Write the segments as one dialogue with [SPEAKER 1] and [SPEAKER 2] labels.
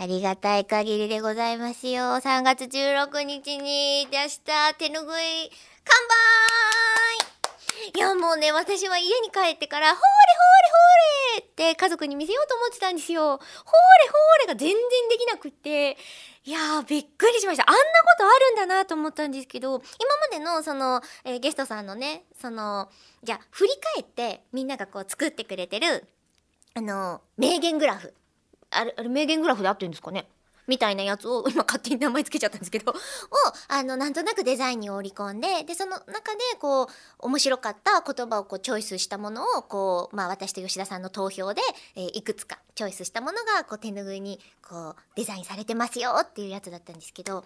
[SPEAKER 1] ありがたい限りでございますよ。3月16日に出した手ぬぐい、完売いやもうね、私は家に帰ってから、ほーれほーれほーれって家族に見せようと思ってたんですよ。ほーれほーれが全然できなくって、いやーびっくりしました。あんなことあるんだなと思ったんですけど、今までのその、えー、ゲストさんのね、その、じゃあ振り返ってみんながこう作ってくれてる、あの、名言グラフ。あれ、あれ名言グラフで合ってるんですかね？みたいなやつを今勝手に名前つけちゃったんですけど。をあのなんとなくデザインに織り込んででその中でこう面白かった言葉をこうチョイスしたものをこう、まあ、私と吉田さんの投票で、えー、いくつかチョイスしたものがこう手ぬぐいにこうデザインされてますよっていうやつだったんですけど、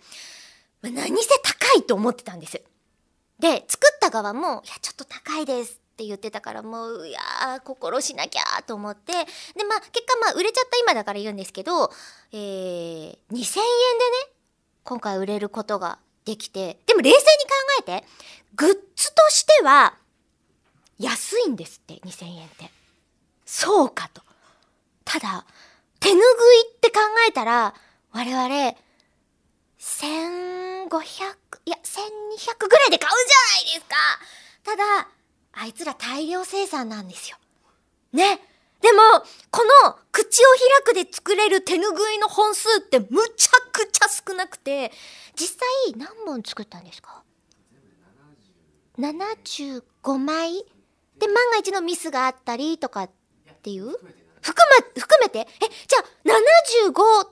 [SPEAKER 1] まあ、何せ高いと思ってたんです。で作った側も「いやちょっと高いです」って言ってたからもういや心しなきゃと思って。でまあ結果まあ売れちゃった今だから言うんですけど、えー、2000円でね今回売れることができて。でも冷静に考えてグッズとしては安いんですって2000円って。そうかと。ただ手ぬぐいって考えたら我々1500いや1200ぐらいで買うじゃないですか。ただあいつら大量生産なんですよ。ね。でも、この口を開くで作れる手ぬぐいの本数ってむちゃくちゃ少なくて、実際何本作ったんですか ?75 枚？で、万が一のミスがあったりとかっていう？含め、含めて？え、じゃあ75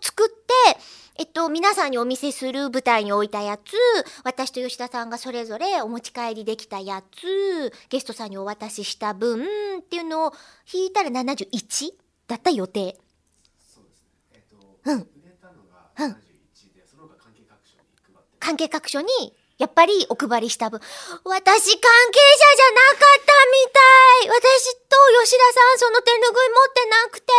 [SPEAKER 1] 皆さんにお見せする舞台に置いたやつ、私と吉田さんがそれぞれお持ち帰りできたやつ、ゲストさんにお渡しした分っていうのを引いたら71だった予定。そうですね。えっと、うん。売れたのが71で、うん、その他関係各所にやっぱりお配りした分、私関係者じゃなかったみたい私と吉田さんその手ぬぐい持ってなくて、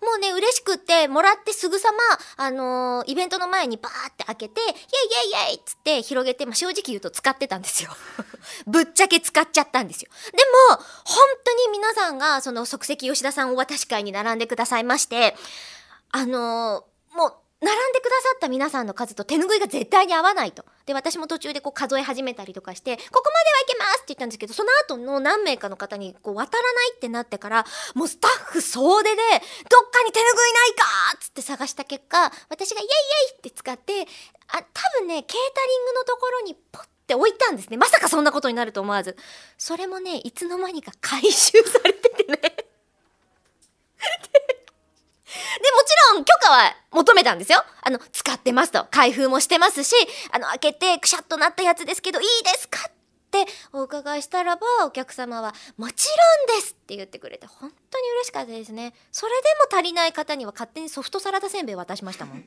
[SPEAKER 1] もうね、嬉しくって、もらってすぐさま、あのー、イベントの前にバーって開けて、イェイイェイイェイつって広げて、まあ、正直言うと使ってたんですよ。ぶっちゃけ使っちゃったんですよ。でも、本当に皆さんが、その即席吉田さんお渡し会に並んでくださいまして、あのー、もう、並んでくださった皆さんの数と手ぬぐいが絶対に合わないと。で、私も途中でこう数え始めたりとかして、ここまではいけますって言ったんですけど、その後の何名かの方にこう渡らないってなってから、もうスタッフ総出で、どっかに手ぬぐいないかっつって探した結果、私がイエイイエイって使って、あ、多分ね、ケータリングのところにポッて置いたんですね。まさかそんなことになると思わず。それもね、いつの間にか回収されててねん許可は求めたんですよ。あの、使ってますと。開封もしてますし、あの、開けてくしゃっとなったやつですけど、いいですかってお伺いしたらば、お客様は、もちろんですって言ってくれて、本当に嬉しかったですね。それでも足りない方には勝手にソフトサラダせんべい渡しましたもん。